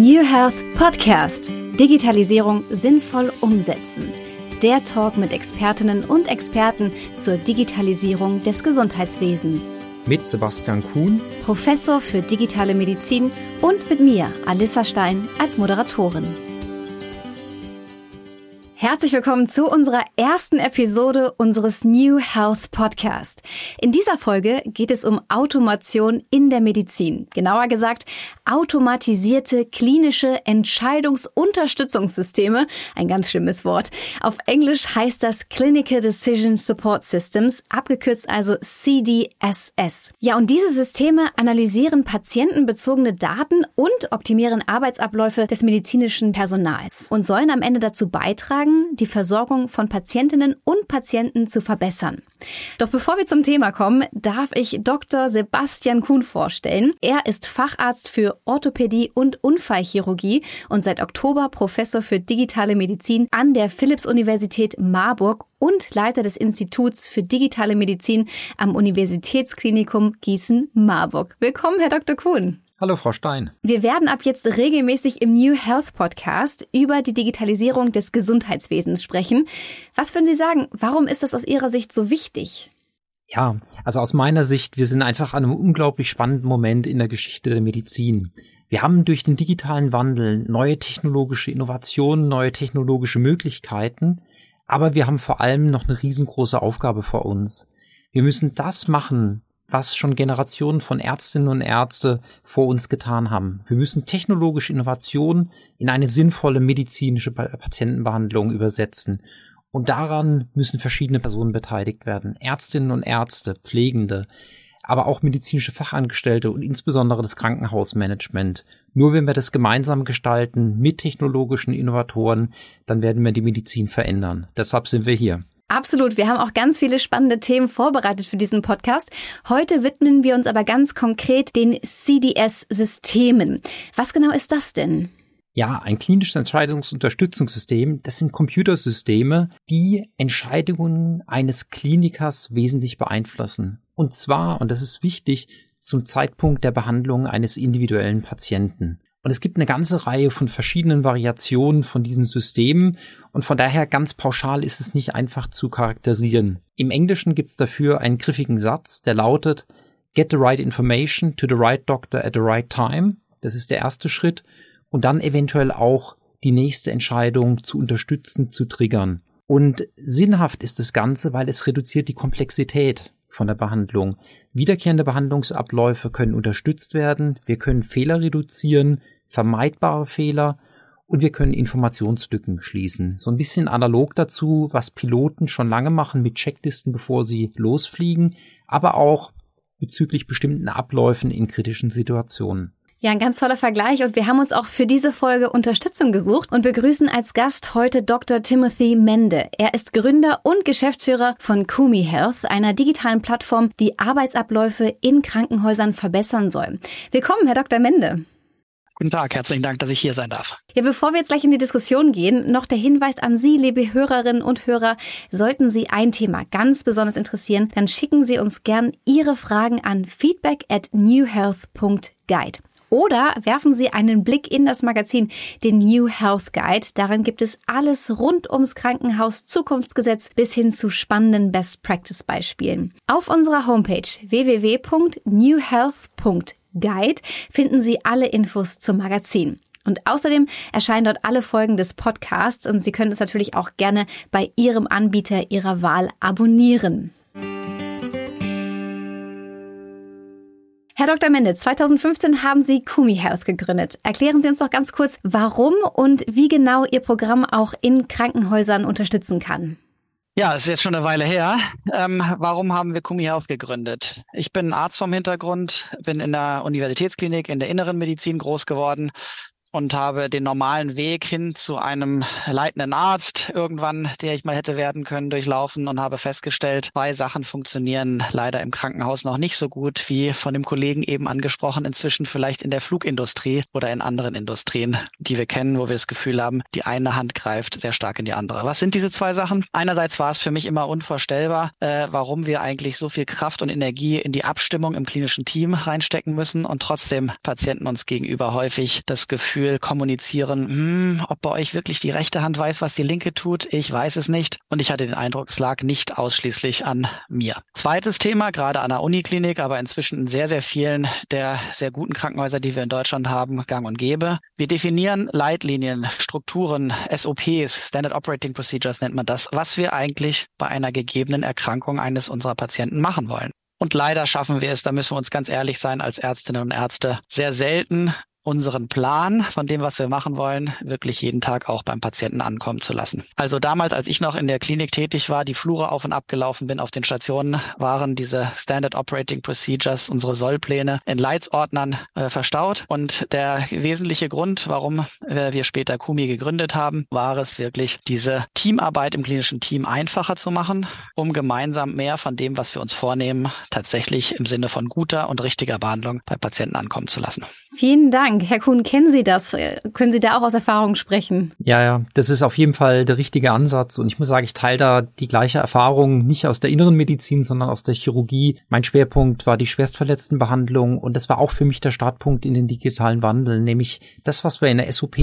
New Health Podcast. Digitalisierung sinnvoll umsetzen. Der Talk mit Expertinnen und Experten zur Digitalisierung des Gesundheitswesens. Mit Sebastian Kuhn, Professor für digitale Medizin und mit mir, Alissa Stein, als Moderatorin. Herzlich willkommen zu unserer ersten Episode unseres New Health Podcast. In dieser Folge geht es um Automation in der Medizin. Genauer gesagt, automatisierte klinische Entscheidungsunterstützungssysteme. Ein ganz schlimmes Wort. Auf Englisch heißt das Clinical Decision Support Systems, abgekürzt also CDSS. Ja, und diese Systeme analysieren patientenbezogene Daten und optimieren Arbeitsabläufe des medizinischen Personals und sollen am Ende dazu beitragen, die Versorgung von Patientinnen und Patienten zu verbessern. Doch bevor wir zum Thema kommen, darf ich Dr. Sebastian Kuhn vorstellen. Er ist Facharzt für Orthopädie und Unfallchirurgie und seit Oktober Professor für digitale Medizin an der Philipps-Universität Marburg und Leiter des Instituts für digitale Medizin am Universitätsklinikum Gießen-Marburg. Willkommen, Herr Dr. Kuhn. Hallo, Frau Stein. Wir werden ab jetzt regelmäßig im New Health Podcast über die Digitalisierung des Gesundheitswesens sprechen. Was würden Sie sagen? Warum ist das aus Ihrer Sicht so wichtig? Ja, also aus meiner Sicht, wir sind einfach an einem unglaublich spannenden Moment in der Geschichte der Medizin. Wir haben durch den digitalen Wandel neue technologische Innovationen, neue technologische Möglichkeiten, aber wir haben vor allem noch eine riesengroße Aufgabe vor uns. Wir müssen das machen, was schon Generationen von Ärztinnen und Ärzte vor uns getan haben. Wir müssen technologische Innovationen in eine sinnvolle medizinische Patientenbehandlung übersetzen. Und daran müssen verschiedene Personen beteiligt werden. Ärztinnen und Ärzte, Pflegende, aber auch medizinische Fachangestellte und insbesondere das Krankenhausmanagement. Nur wenn wir das gemeinsam gestalten mit technologischen Innovatoren, dann werden wir die Medizin verändern. Deshalb sind wir hier. Absolut. Wir haben auch ganz viele spannende Themen vorbereitet für diesen Podcast. Heute widmen wir uns aber ganz konkret den CDS-Systemen. Was genau ist das denn? Ja, ein klinisches Entscheidungsunterstützungssystem, das sind Computersysteme, die Entscheidungen eines Klinikers wesentlich beeinflussen. Und zwar, und das ist wichtig, zum Zeitpunkt der Behandlung eines individuellen Patienten. Und es gibt eine ganze Reihe von verschiedenen Variationen von diesen Systemen und von daher ganz pauschal ist es nicht einfach zu charakterisieren. Im Englischen gibt es dafür einen griffigen Satz, der lautet Get the right information to the right doctor at the right time. Das ist der erste Schritt. Und dann eventuell auch die nächste Entscheidung zu unterstützen, zu triggern. Und sinnhaft ist das Ganze, weil es reduziert die Komplexität von der Behandlung. Wiederkehrende Behandlungsabläufe können unterstützt werden, wir können Fehler reduzieren, vermeidbare Fehler und wir können Informationslücken schließen. So ein bisschen analog dazu, was Piloten schon lange machen mit Checklisten, bevor sie losfliegen, aber auch bezüglich bestimmten Abläufen in kritischen Situationen. Ja, ein ganz toller Vergleich und wir haben uns auch für diese Folge Unterstützung gesucht und begrüßen als Gast heute Dr. Timothy Mende. Er ist Gründer und Geschäftsführer von Kumi Health, einer digitalen Plattform, die Arbeitsabläufe in Krankenhäusern verbessern soll. Willkommen, Herr Dr. Mende. Guten Tag, herzlichen Dank, dass ich hier sein darf. Ja, bevor wir jetzt gleich in die Diskussion gehen, noch der Hinweis an Sie, liebe Hörerinnen und Hörer. Sollten Sie ein Thema ganz besonders interessieren, dann schicken Sie uns gern Ihre Fragen an feedback at newhealth.guide. Oder werfen Sie einen Blick in das Magazin, den New Health Guide. Darin gibt es alles rund ums Krankenhaus Zukunftsgesetz bis hin zu spannenden Best Practice Beispielen. Auf unserer Homepage www.newhealth.guide finden Sie alle Infos zum Magazin. Und außerdem erscheinen dort alle Folgen des Podcasts und Sie können es natürlich auch gerne bei Ihrem Anbieter Ihrer Wahl abonnieren. Herr Dr. Mende, 2015 haben Sie Kumi Health gegründet. Erklären Sie uns doch ganz kurz, warum und wie genau Ihr Programm auch in Krankenhäusern unterstützen kann. Ja, es ist jetzt schon eine Weile her. Ähm, warum haben wir Kumi Health gegründet? Ich bin Arzt vom Hintergrund, bin in der Universitätsklinik in der inneren Medizin groß geworden und habe den normalen Weg hin zu einem leitenden Arzt irgendwann, der ich mal hätte werden können, durchlaufen und habe festgestellt, zwei Sachen funktionieren leider im Krankenhaus noch nicht so gut wie von dem Kollegen eben angesprochen, inzwischen vielleicht in der Flugindustrie oder in anderen Industrien, die wir kennen, wo wir das Gefühl haben, die eine Hand greift sehr stark in die andere. Was sind diese zwei Sachen? Einerseits war es für mich immer unvorstellbar, äh, warum wir eigentlich so viel Kraft und Energie in die Abstimmung im klinischen Team reinstecken müssen und trotzdem Patienten uns gegenüber häufig das Gefühl Bauchgefühl kommunizieren, hm, ob bei euch wirklich die rechte Hand weiß, was die linke tut, ich weiß es nicht. Und ich hatte den Eindruck, es lag nicht ausschließlich an mir. Zweites Thema, gerade an der Uniklinik, aber inzwischen in sehr, sehr vielen der sehr guten Krankenhäuser, die wir in Deutschland haben, gang und gäbe. Wir definieren Leitlinien, Strukturen, SOPs, Standard Operating Procedures nennt man das, was wir eigentlich bei einer gegebenen Erkrankung eines unserer Patienten machen wollen. Und leider schaffen wir es, da müssen wir uns ganz ehrlich sein, als Ärztinnen und Ärzte sehr selten unseren Plan von dem, was wir machen wollen, wirklich jeden Tag auch beim Patienten ankommen zu lassen. Also damals, als ich noch in der Klinik tätig war, die Flure auf und ab gelaufen bin auf den Stationen, waren diese Standard Operating Procedures, unsere Sollpläne in Leitsordnern äh, verstaut. Und der wesentliche Grund, warum äh, wir später Kumi gegründet haben, war es wirklich, diese Teamarbeit im klinischen Team einfacher zu machen, um gemeinsam mehr von dem, was wir uns vornehmen, tatsächlich im Sinne von guter und richtiger Behandlung bei Patienten ankommen zu lassen. Vielen Dank. Dank. Herr Kuhn, kennen Sie das? Können Sie da auch aus Erfahrung sprechen? Ja, ja, das ist auf jeden Fall der richtige Ansatz. Und ich muss sagen, ich teile da die gleiche Erfahrung nicht aus der inneren Medizin, sondern aus der Chirurgie. Mein Schwerpunkt war die Schwerstverletztenbehandlung und das war auch für mich der Startpunkt in den digitalen Wandel, nämlich das, was wir in der SOP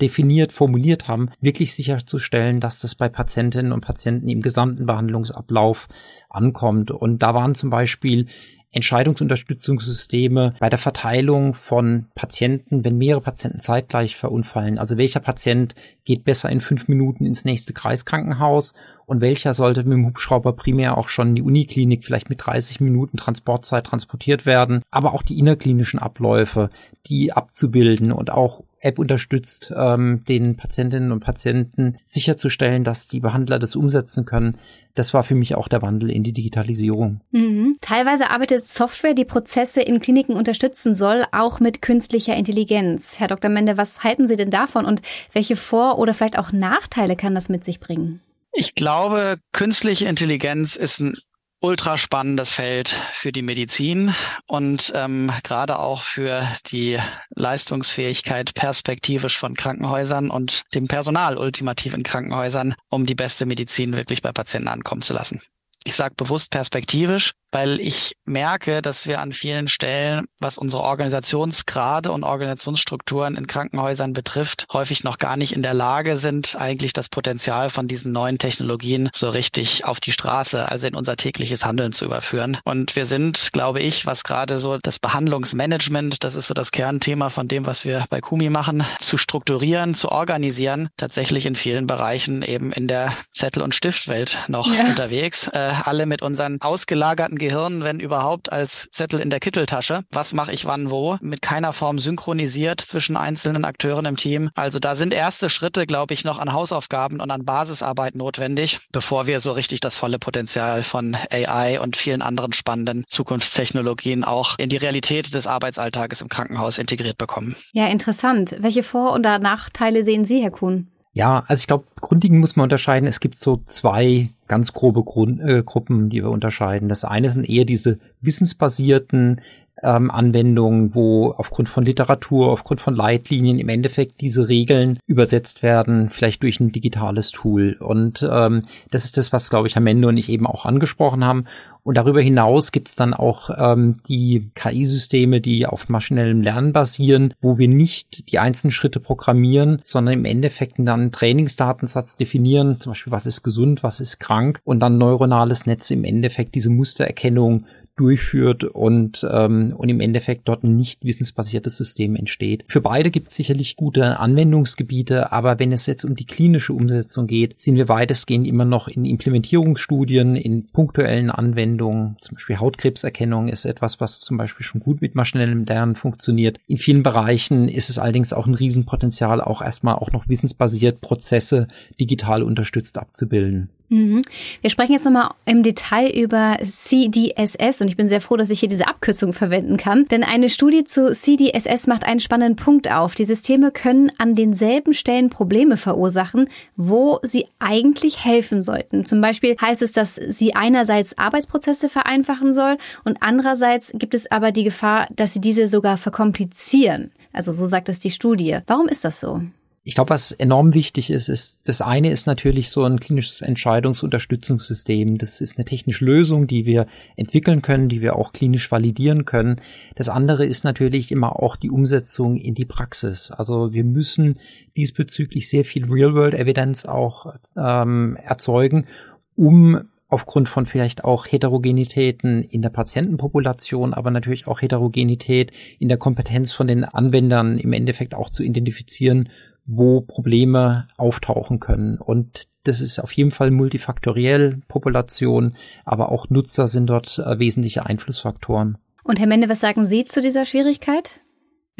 definiert, formuliert haben, wirklich sicherzustellen, dass das bei Patientinnen und Patienten im gesamten Behandlungsablauf ankommt. Und da waren zum Beispiel Entscheidungsunterstützungssysteme bei der Verteilung von Patienten, wenn mehrere Patienten zeitgleich verunfallen. Also welcher Patient geht besser in fünf Minuten ins nächste Kreiskrankenhaus und welcher sollte mit dem Hubschrauber primär auch schon in die Uniklinik vielleicht mit 30 Minuten Transportzeit transportiert werden, aber auch die innerklinischen Abläufe, die abzubilden und auch App unterstützt, ähm, den Patientinnen und Patienten sicherzustellen, dass die Behandler das umsetzen können. Das war für mich auch der Wandel in die Digitalisierung. Mhm. Teilweise arbeitet Software, die Prozesse in Kliniken unterstützen soll, auch mit künstlicher Intelligenz. Herr Dr. Mende, was halten Sie denn davon und welche Vor- oder vielleicht auch Nachteile kann das mit sich bringen? Ich glaube, künstliche Intelligenz ist ein ultra spannendes Feld für die Medizin und ähm, gerade auch für die Leistungsfähigkeit perspektivisch von Krankenhäusern und dem Personal ultimativ in Krankenhäusern, um die beste Medizin wirklich bei Patienten ankommen zu lassen. Ich sage bewusst perspektivisch, weil ich merke, dass wir an vielen Stellen, was unsere Organisationsgrade und Organisationsstrukturen in Krankenhäusern betrifft, häufig noch gar nicht in der Lage sind, eigentlich das Potenzial von diesen neuen Technologien so richtig auf die Straße, also in unser tägliches Handeln zu überführen. Und wir sind, glaube ich, was gerade so das Behandlungsmanagement, das ist so das Kernthema von dem, was wir bei Kumi machen, zu strukturieren, zu organisieren, tatsächlich in vielen Bereichen eben in der Zettel- und Stiftwelt noch ja. unterwegs. Äh, alle mit unseren ausgelagerten Gehirn, wenn überhaupt, als Zettel in der Kitteltasche. Was mache ich wann wo? Mit keiner Form synchronisiert zwischen einzelnen Akteuren im Team. Also da sind erste Schritte, glaube ich, noch an Hausaufgaben und an Basisarbeit notwendig, bevor wir so richtig das volle Potenzial von AI und vielen anderen spannenden Zukunftstechnologien auch in die Realität des Arbeitsalltages im Krankenhaus integriert bekommen. Ja, interessant. Welche Vor- und Nachteile sehen Sie, Herr Kuhn? Ja, also ich glaube, grundlegend muss man unterscheiden. Es gibt so zwei ganz grobe Grund, äh, Gruppen, die wir unterscheiden. Das eine sind eher diese wissensbasierten ähm, Anwendungen, wo aufgrund von Literatur, aufgrund von Leitlinien im Endeffekt diese Regeln übersetzt werden, vielleicht durch ein digitales Tool. Und ähm, das ist das, was, glaube ich, Amendo und ich eben auch angesprochen haben. Und darüber hinaus gibt es dann auch ähm, die KI-Systeme, die auf maschinellem Lernen basieren, wo wir nicht die einzelnen Schritte programmieren, sondern im Endeffekt dann einen Trainingsdatensatz definieren, zum Beispiel was ist gesund, was ist krank und dann neuronales Netz im Endeffekt diese Mustererkennung durchführt und, ähm, und im Endeffekt dort ein nicht wissensbasiertes System entsteht. Für beide gibt es sicherlich gute Anwendungsgebiete, aber wenn es jetzt um die klinische Umsetzung geht, sind wir weitestgehend immer noch in Implementierungsstudien, in punktuellen Anwendungen. Zum Beispiel Hautkrebserkennung ist etwas, was zum Beispiel schon gut mit maschinellem Lernen funktioniert. In vielen Bereichen ist es allerdings auch ein Riesenpotenzial, auch erstmal auch noch wissensbasiert Prozesse digital unterstützt abzubilden. Mhm. Wir sprechen jetzt nochmal im Detail über CDSS und ich bin sehr froh, dass ich hier diese Abkürzung verwenden kann. Denn eine Studie zu CDSS macht einen spannenden Punkt auf. Die Systeme können an denselben Stellen Probleme verursachen, wo sie eigentlich helfen sollten. Zum Beispiel heißt es, dass sie einerseits Arbeitsprozesse vereinfachen soll und andererseits gibt es aber die Gefahr, dass sie diese sogar verkomplizieren. Also so sagt es die Studie. Warum ist das so? Ich glaube, was enorm wichtig ist, ist, das eine ist natürlich so ein klinisches Entscheidungsunterstützungssystem. Das ist eine technische Lösung, die wir entwickeln können, die wir auch klinisch validieren können. Das andere ist natürlich immer auch die Umsetzung in die Praxis. Also wir müssen diesbezüglich sehr viel Real-World-Evidenz auch ähm, erzeugen, um aufgrund von vielleicht auch Heterogenitäten in der Patientenpopulation, aber natürlich auch Heterogenität in der Kompetenz von den Anwendern im Endeffekt auch zu identifizieren, wo Probleme auftauchen können. Und das ist auf jeden Fall multifaktoriell, Population, aber auch Nutzer sind dort äh, wesentliche Einflussfaktoren. Und Herr Mende, was sagen Sie zu dieser Schwierigkeit?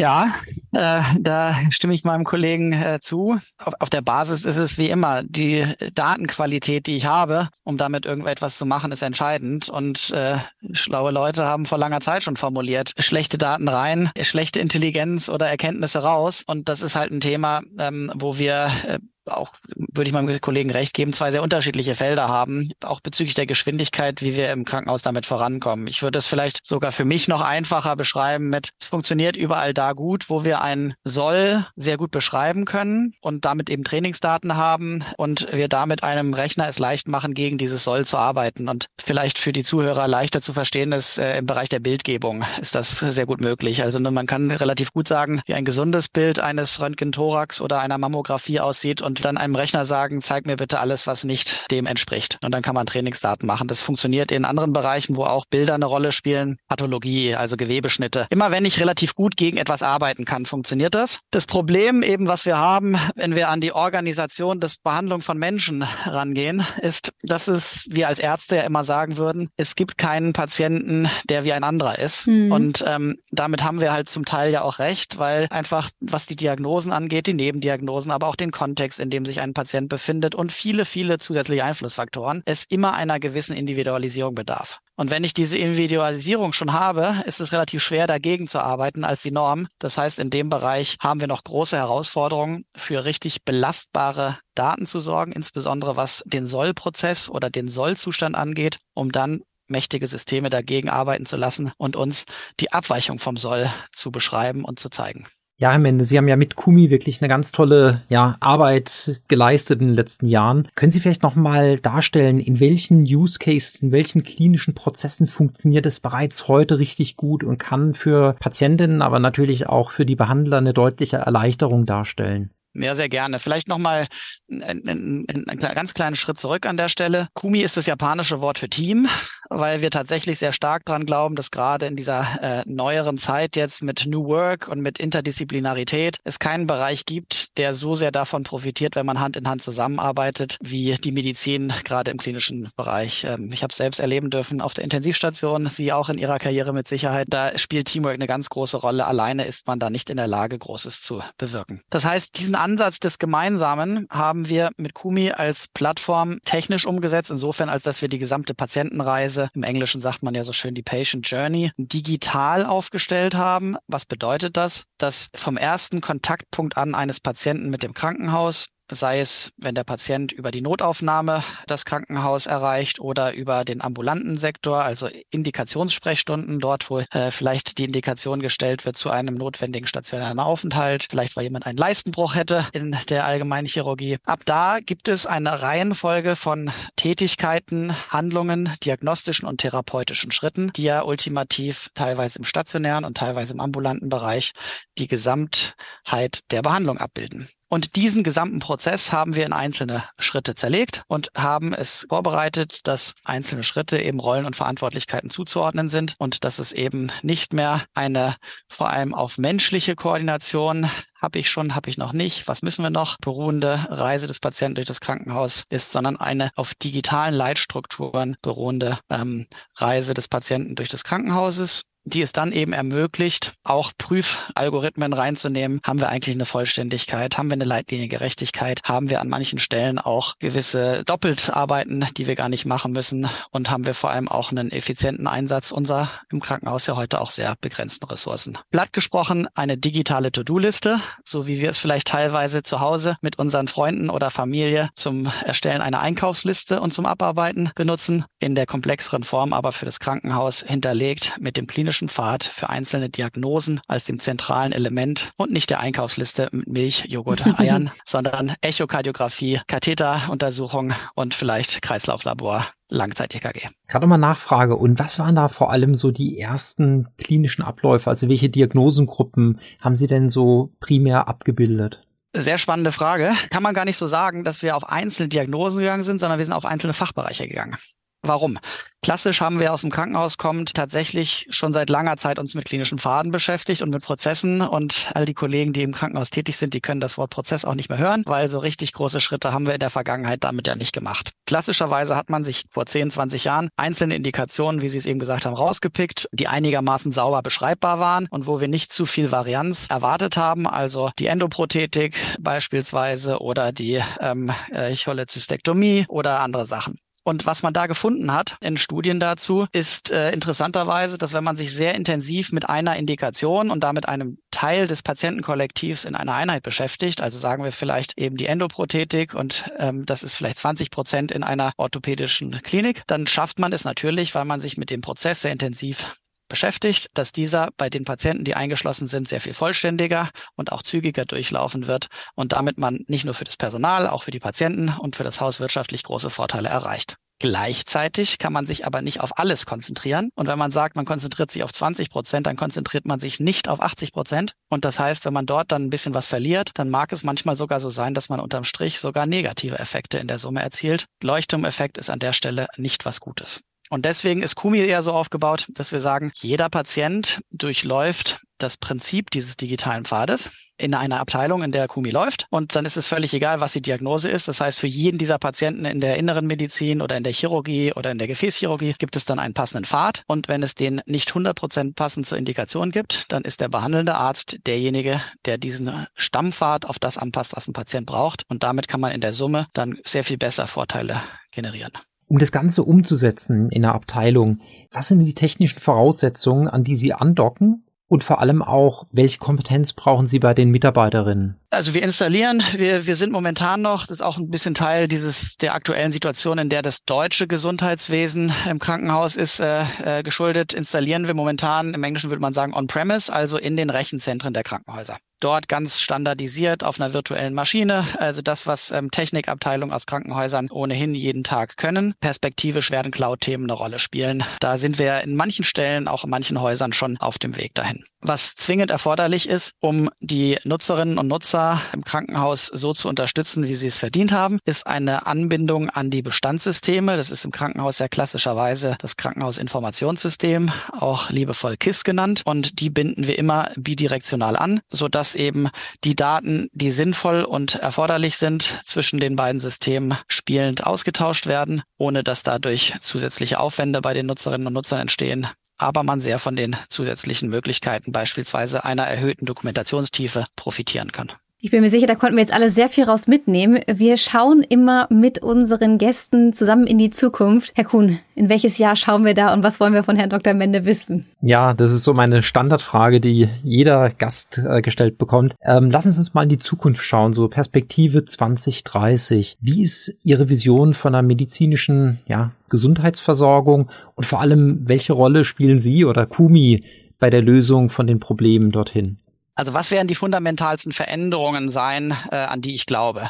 Ja, äh, da stimme ich meinem Kollegen äh, zu. Auf, auf, der Basis ist es wie immer, die Datenqualität, die ich habe, um damit irgendetwas zu machen, ist entscheidend. Und äh, schlaue Leute haben vor langer Zeit schon formuliert, schlechte Daten rein, schlechte Intelligenz oder Erkenntnisse raus. Und das ist halt ein Thema, ähm, wo wir äh, auch, würde ich meinem Kollegen recht geben, zwei sehr unterschiedliche Felder haben, auch bezüglich der Geschwindigkeit, wie wir im Krankenhaus damit vorankommen. Ich würde es vielleicht sogar für mich noch einfacher beschreiben mit, es funktioniert überall da gut, wo wir ein Soll sehr gut beschreiben können und damit eben Trainingsdaten haben und wir damit einem Rechner es leicht machen, gegen dieses Soll zu arbeiten. Und vielleicht für die Zuhörer leichter zu verstehen ist, äh, im Bereich der Bildgebung ist das sehr gut möglich. Also man kann relativ gut sagen, wie ein gesundes Bild eines Röntgen-Thorax oder einer Mammographie aussieht und dann einem Rechner sagen, zeig mir bitte alles, was nicht dem entspricht. Und dann kann man Trainingsdaten machen. Das funktioniert in anderen Bereichen, wo auch Bilder eine Rolle spielen. Pathologie, also Gewebeschnitte. Immer wenn ich relativ gut gegen etwas arbeiten kann, funktioniert das. Das Problem eben, was wir haben, wenn wir an die Organisation des Behandlung von Menschen rangehen, ist, dass es, wir als Ärzte ja immer sagen würden, es gibt keinen Patienten, der wie ein anderer ist. Mhm. Und ähm, damit haben wir halt zum Teil ja auch recht, weil einfach, was die Diagnosen angeht, die Nebendiagnosen, aber auch den Kontext, in dem sich ein Patient befindet und viele, viele zusätzliche Einflussfaktoren, es immer einer gewissen Individualisierung bedarf. Und wenn ich diese Individualisierung schon habe, ist es relativ schwer dagegen zu arbeiten als die Norm. Das heißt, in dem Bereich haben wir noch große Herausforderungen, für richtig belastbare Daten zu sorgen, insbesondere was den Sollprozess oder den Sollzustand angeht, um dann mächtige Systeme dagegen arbeiten zu lassen und uns die Abweichung vom Soll zu beschreiben und zu zeigen. Ja, Herr Mende, Sie haben ja mit Kumi wirklich eine ganz tolle ja, Arbeit geleistet in den letzten Jahren. Können Sie vielleicht noch mal darstellen, in welchen Use Cases, in welchen klinischen Prozessen funktioniert es bereits heute richtig gut und kann für Patientinnen, aber natürlich auch für die Behandler eine deutliche Erleichterung darstellen? Ja, sehr gerne. Vielleicht nochmal einen, einen, einen ganz kleinen Schritt zurück an der Stelle. Kumi ist das japanische Wort für Team, weil wir tatsächlich sehr stark dran glauben, dass gerade in dieser äh, neueren Zeit jetzt mit New Work und mit Interdisziplinarität es keinen Bereich gibt, der so sehr davon profitiert, wenn man Hand in Hand zusammenarbeitet, wie die Medizin gerade im klinischen Bereich. Ähm, ich habe selbst erleben dürfen auf der Intensivstation, Sie auch in Ihrer Karriere mit Sicherheit. Da spielt Teamwork eine ganz große Rolle. Alleine ist man da nicht in der Lage, Großes zu bewirken. Das heißt, diesen Ansatz des Gemeinsamen haben wir mit Kumi als Plattform technisch umgesetzt, insofern als dass wir die gesamte Patientenreise, im Englischen sagt man ja so schön die Patient Journey, digital aufgestellt haben. Was bedeutet das? Dass vom ersten Kontaktpunkt an eines Patienten mit dem Krankenhaus sei es, wenn der Patient über die Notaufnahme das Krankenhaus erreicht oder über den ambulanten Sektor, also Indikationssprechstunden, dort, wo äh, vielleicht die Indikation gestellt wird zu einem notwendigen stationären Aufenthalt, vielleicht weil jemand einen Leistenbruch hätte in der allgemeinen Chirurgie. Ab da gibt es eine Reihenfolge von Tätigkeiten, Handlungen, diagnostischen und therapeutischen Schritten, die ja ultimativ teilweise im stationären und teilweise im ambulanten Bereich die Gesamtheit der Behandlung abbilden. Und diesen gesamten Prozess haben wir in einzelne Schritte zerlegt und haben es vorbereitet, dass einzelne Schritte eben Rollen und Verantwortlichkeiten zuzuordnen sind und dass es eben nicht mehr eine vor allem auf menschliche Koordination habe ich schon, habe ich noch nicht, was müssen wir noch, beruhende Reise des Patienten durch das Krankenhaus ist, sondern eine auf digitalen Leitstrukturen beruhende ähm, Reise des Patienten durch das Krankenhauses die es dann eben ermöglicht, auch Prüfalgorithmen reinzunehmen. Haben wir eigentlich eine Vollständigkeit? Haben wir eine Leitlinie Gerechtigkeit? Haben wir an manchen Stellen auch gewisse Doppeltarbeiten, die wir gar nicht machen müssen? Und haben wir vor allem auch einen effizienten Einsatz unserer im Krankenhaus ja heute auch sehr begrenzten Ressourcen? Blatt gesprochen, eine digitale To-Do-Liste, so wie wir es vielleicht teilweise zu Hause mit unseren Freunden oder Familie zum Erstellen einer Einkaufsliste und zum Abarbeiten benutzen. In der komplexeren Form aber für das Krankenhaus hinterlegt mit dem klinischen klinischen Pfad für einzelne Diagnosen als dem zentralen Element und nicht der Einkaufsliste mit Milch, Joghurt, Eiern, sondern Echokardiographie, Katheteruntersuchung und vielleicht Kreislauflabor. Langzeit-EKG. Gerade mal Nachfrage. Und was waren da vor allem so die ersten klinischen Abläufe? Also welche Diagnosengruppen haben Sie denn so primär abgebildet? Sehr spannende Frage. Kann man gar nicht so sagen, dass wir auf einzelne Diagnosen gegangen sind, sondern wir sind auf einzelne Fachbereiche gegangen. Warum? Klassisch haben wir aus dem Krankenhaus kommt tatsächlich schon seit langer Zeit uns mit klinischen Pfaden beschäftigt und mit Prozessen und all die Kollegen, die im Krankenhaus tätig sind, die können das Wort Prozess auch nicht mehr hören, weil so richtig große Schritte haben wir in der Vergangenheit damit ja nicht gemacht. Klassischerweise hat man sich vor 10, 20 Jahren einzelne Indikationen, wie Sie es eben gesagt haben, rausgepickt, die einigermaßen sauber beschreibbar waren und wo wir nicht zu viel Varianz erwartet haben, also die Endoprothetik beispielsweise oder die ähm, äh, Cholezystektomie oder andere Sachen. Und was man da gefunden hat in Studien dazu, ist äh, interessanterweise, dass wenn man sich sehr intensiv mit einer Indikation und damit einem Teil des Patientenkollektivs in einer Einheit beschäftigt, also sagen wir vielleicht eben die Endoprothetik und ähm, das ist vielleicht 20 Prozent in einer orthopädischen Klinik, dann schafft man es natürlich, weil man sich mit dem Prozess sehr intensiv beschäftigt, dass dieser bei den Patienten, die eingeschlossen sind, sehr viel vollständiger und auch zügiger durchlaufen wird und damit man nicht nur für das Personal, auch für die Patienten und für das Haus wirtschaftlich große Vorteile erreicht. Gleichzeitig kann man sich aber nicht auf alles konzentrieren. Und wenn man sagt, man konzentriert sich auf 20 Prozent, dann konzentriert man sich nicht auf 80 Prozent. Und das heißt, wenn man dort dann ein bisschen was verliert, dann mag es manchmal sogar so sein, dass man unterm Strich sogar negative Effekte in der Summe erzielt. Leuchtturmeffekt ist an der Stelle nicht was Gutes. Und deswegen ist Kumi eher so aufgebaut, dass wir sagen, jeder Patient durchläuft das Prinzip dieses digitalen Pfades in einer Abteilung, in der Kumi läuft. Und dann ist es völlig egal, was die Diagnose ist. Das heißt, für jeden dieser Patienten in der inneren Medizin oder in der Chirurgie oder in der Gefäßchirurgie gibt es dann einen passenden Pfad. Und wenn es den nicht 100 Prozent passend zur Indikation gibt, dann ist der behandelnde Arzt derjenige, der diesen Stammpfad auf das anpasst, was ein Patient braucht. Und damit kann man in der Summe dann sehr viel besser Vorteile generieren. Um das Ganze umzusetzen in der Abteilung, was sind die technischen Voraussetzungen, an die Sie andocken? Und vor allem auch, welche Kompetenz brauchen Sie bei den Mitarbeiterinnen? Also wir installieren, wir, wir sind momentan noch, das ist auch ein bisschen Teil dieses der aktuellen Situation, in der das deutsche Gesundheitswesen im Krankenhaus ist äh, äh, geschuldet, installieren wir momentan, im Englischen würde man sagen on-premise, also in den Rechenzentren der Krankenhäuser dort ganz standardisiert auf einer virtuellen Maschine, also das, was ähm, Technikabteilungen aus Krankenhäusern ohnehin jeden Tag können. Perspektivisch werden Cloud-Themen eine Rolle spielen. Da sind wir in manchen Stellen, auch in manchen Häusern schon auf dem Weg dahin. Was zwingend erforderlich ist, um die Nutzerinnen und Nutzer im Krankenhaus so zu unterstützen, wie sie es verdient haben, ist eine Anbindung an die Bestandssysteme. Das ist im Krankenhaus ja klassischerweise das Krankenhausinformationssystem, auch liebevoll KISS genannt. Und die binden wir immer bidirektional an, sodass dass eben die Daten, die sinnvoll und erforderlich sind, zwischen den beiden Systemen spielend ausgetauscht werden, ohne dass dadurch zusätzliche Aufwände bei den Nutzerinnen und Nutzern entstehen aber man sehr von den zusätzlichen Möglichkeiten beispielsweise einer erhöhten Dokumentationstiefe profitieren kann. Ich bin mir sicher, da konnten wir jetzt alle sehr viel raus mitnehmen. Wir schauen immer mit unseren Gästen zusammen in die Zukunft. Herr Kuhn, in welches Jahr schauen wir da und was wollen wir von Herrn Dr. Mende wissen? Ja, das ist so meine Standardfrage, die jeder Gast äh, gestellt bekommt. Ähm, lassen Sie uns mal in die Zukunft schauen, so Perspektive 2030. Wie ist Ihre Vision von einer medizinischen ja, Gesundheitsversorgung und vor allem, welche Rolle spielen Sie oder Kumi bei der Lösung von den Problemen dorthin? Also was werden die fundamentalsten Veränderungen sein, äh, an die ich glaube?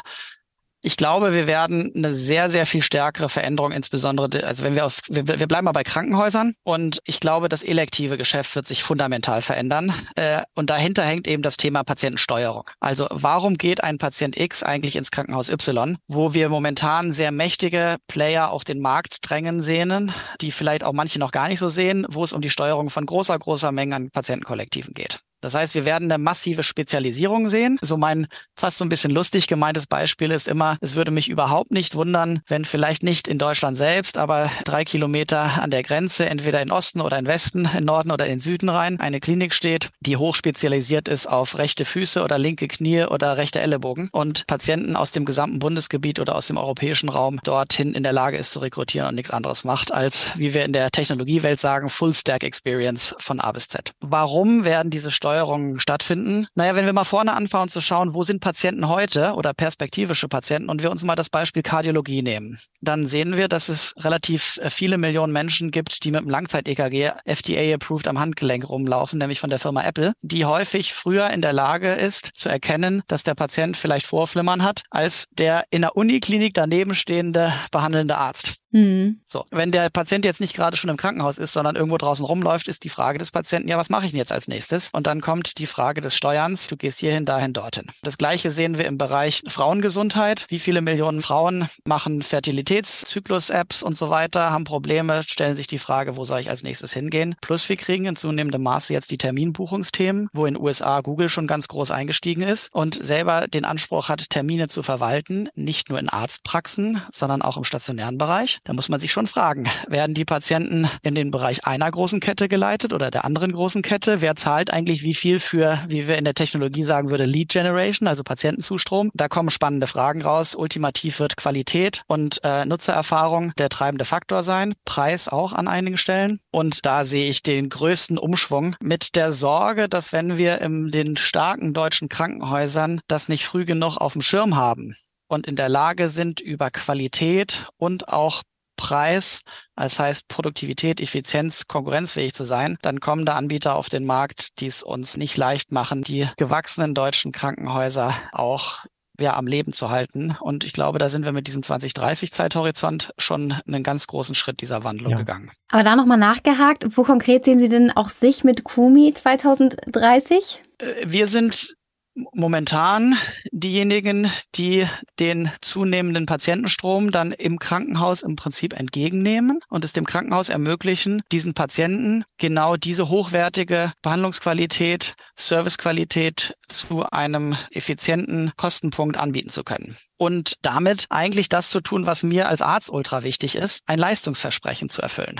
Ich glaube, wir werden eine sehr, sehr viel stärkere Veränderung, insbesondere, also wenn wir auf, wir, wir bleiben mal bei Krankenhäusern und ich glaube, das elektive Geschäft wird sich fundamental verändern. Äh, und dahinter hängt eben das Thema Patientensteuerung. Also warum geht ein Patient X eigentlich ins Krankenhaus Y, wo wir momentan sehr mächtige Player auf den Markt drängen sehen, die vielleicht auch manche noch gar nicht so sehen, wo es um die Steuerung von großer, großer Menge an Patientenkollektiven geht. Das heißt, wir werden eine massive Spezialisierung sehen. So mein fast so ein bisschen lustig gemeintes Beispiel ist immer, es würde mich überhaupt nicht wundern, wenn vielleicht nicht in Deutschland selbst, aber drei Kilometer an der Grenze, entweder in Osten oder in Westen, in Norden oder in Süden rein, eine Klinik steht, die hochspezialisiert ist auf rechte Füße oder linke Knie oder rechte Ellenbogen und Patienten aus dem gesamten Bundesgebiet oder aus dem europäischen Raum dorthin in der Lage ist zu rekrutieren und nichts anderes macht als, wie wir in der Technologiewelt sagen, Full Stack Experience von A bis Z. Warum werden diese Steuern Steuerungen stattfinden? Naja, wenn wir mal vorne anfangen zu schauen, wo sind Patienten heute oder perspektivische Patienten und wir uns mal das Beispiel Kardiologie nehmen, dann sehen wir, dass es relativ äh, viele Millionen Menschen gibt, die mit einem Langzeit-EKG FDA-approved am Handgelenk rumlaufen, nämlich von der Firma Apple, die häufig früher in der Lage ist zu erkennen, dass der Patient vielleicht Vorflimmern hat, als der in der Uniklinik daneben stehende behandelnde Arzt. Mhm. So, wenn der Patient jetzt nicht gerade schon im Krankenhaus ist, sondern irgendwo draußen rumläuft, ist die Frage des Patienten, ja, was mache ich denn jetzt als nächstes? Und dann kommt die Frage des Steuerns, du gehst hierhin, dahin, dorthin. Das gleiche sehen wir im Bereich Frauengesundheit. Wie viele Millionen Frauen machen Fertilitätszyklus-Apps und so weiter, haben Probleme, stellen sich die Frage, wo soll ich als nächstes hingehen? Plus wir kriegen in zunehmendem Maße jetzt die Terminbuchungsthemen, wo in USA Google schon ganz groß eingestiegen ist und selber den Anspruch hat, Termine zu verwalten, nicht nur in Arztpraxen, sondern auch im stationären Bereich. Da muss man sich schon fragen, werden die Patienten in den Bereich einer großen Kette geleitet oder der anderen großen Kette? Wer zahlt eigentlich wie viel für, wie wir in der Technologie sagen würde, Lead Generation, also Patientenzustrom? Da kommen spannende Fragen raus. Ultimativ wird Qualität und äh, Nutzererfahrung der treibende Faktor sein, Preis auch an einigen Stellen. Und da sehe ich den größten Umschwung mit der Sorge, dass wenn wir in den starken deutschen Krankenhäusern das nicht früh genug auf dem Schirm haben, und in der Lage sind, über Qualität und auch Preis, das heißt Produktivität, Effizienz, konkurrenzfähig zu sein, dann kommen da Anbieter auf den Markt, die es uns nicht leicht machen, die gewachsenen deutschen Krankenhäuser auch ja, am Leben zu halten. Und ich glaube, da sind wir mit diesem 2030-Zeithorizont schon einen ganz großen Schritt dieser Wandlung ja. gegangen. Aber da nochmal nachgehakt, wo konkret sehen Sie denn auch sich mit Kumi 2030? Äh, wir sind momentan diejenigen, die den zunehmenden Patientenstrom dann im Krankenhaus im Prinzip entgegennehmen und es dem Krankenhaus ermöglichen, diesen Patienten genau diese hochwertige Behandlungsqualität, Servicequalität zu einem effizienten Kostenpunkt anbieten zu können. Und damit eigentlich das zu tun, was mir als Arzt ultra wichtig ist, ein Leistungsversprechen zu erfüllen.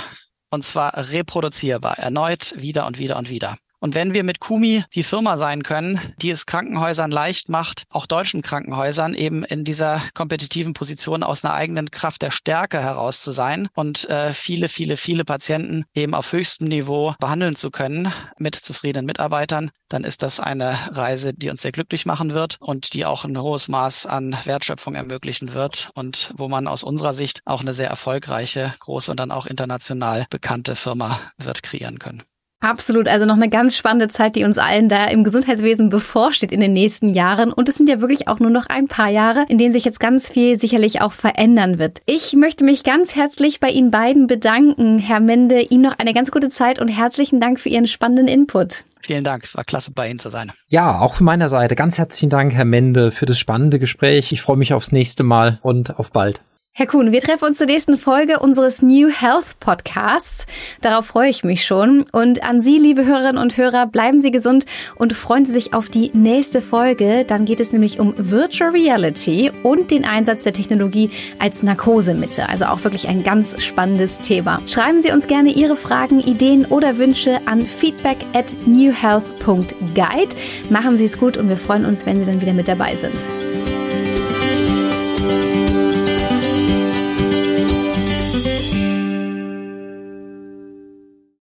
Und zwar reproduzierbar, erneut, wieder und wieder und wieder. Und wenn wir mit Kumi die Firma sein können, die es Krankenhäusern leicht macht, auch deutschen Krankenhäusern eben in dieser kompetitiven Position aus einer eigenen Kraft der Stärke heraus zu sein und äh, viele, viele, viele Patienten eben auf höchstem Niveau behandeln zu können mit zufriedenen Mitarbeitern, dann ist das eine Reise, die uns sehr glücklich machen wird und die auch ein hohes Maß an Wertschöpfung ermöglichen wird und wo man aus unserer Sicht auch eine sehr erfolgreiche, große und dann auch international bekannte Firma wird kreieren können. Absolut, also noch eine ganz spannende Zeit, die uns allen da im Gesundheitswesen bevorsteht in den nächsten Jahren. Und es sind ja wirklich auch nur noch ein paar Jahre, in denen sich jetzt ganz viel sicherlich auch verändern wird. Ich möchte mich ganz herzlich bei Ihnen beiden bedanken, Herr Mende. Ihnen noch eine ganz gute Zeit und herzlichen Dank für Ihren spannenden Input. Vielen Dank, es war klasse bei Ihnen zu sein. Ja, auch von meiner Seite ganz herzlichen Dank, Herr Mende, für das spannende Gespräch. Ich freue mich aufs nächste Mal und auf bald. Herr Kuhn, wir treffen uns zur nächsten Folge unseres New Health Podcasts. Darauf freue ich mich schon. Und an Sie, liebe Hörerinnen und Hörer, bleiben Sie gesund und freuen Sie sich auf die nächste Folge. Dann geht es nämlich um Virtual Reality und den Einsatz der Technologie als Narkosemitte. Also auch wirklich ein ganz spannendes Thema. Schreiben Sie uns gerne Ihre Fragen, Ideen oder Wünsche an feedback at newhealth.guide. Machen Sie es gut und wir freuen uns, wenn Sie dann wieder mit dabei sind.